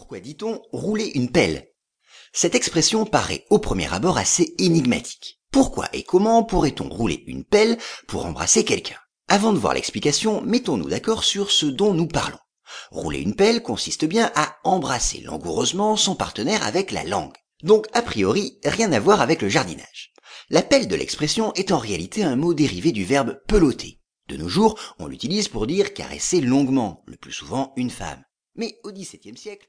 Pourquoi dit-on rouler une pelle? Cette expression paraît au premier abord assez énigmatique. Pourquoi et comment pourrait-on rouler une pelle pour embrasser quelqu'un? Avant de voir l'explication, mettons-nous d'accord sur ce dont nous parlons. Rouler une pelle consiste bien à embrasser langoureusement son partenaire avec la langue. Donc a priori, rien à voir avec le jardinage. La pelle de l'expression est en réalité un mot dérivé du verbe peloter. De nos jours, on l'utilise pour dire caresser longuement, le plus souvent une femme. Mais au XVIIe siècle,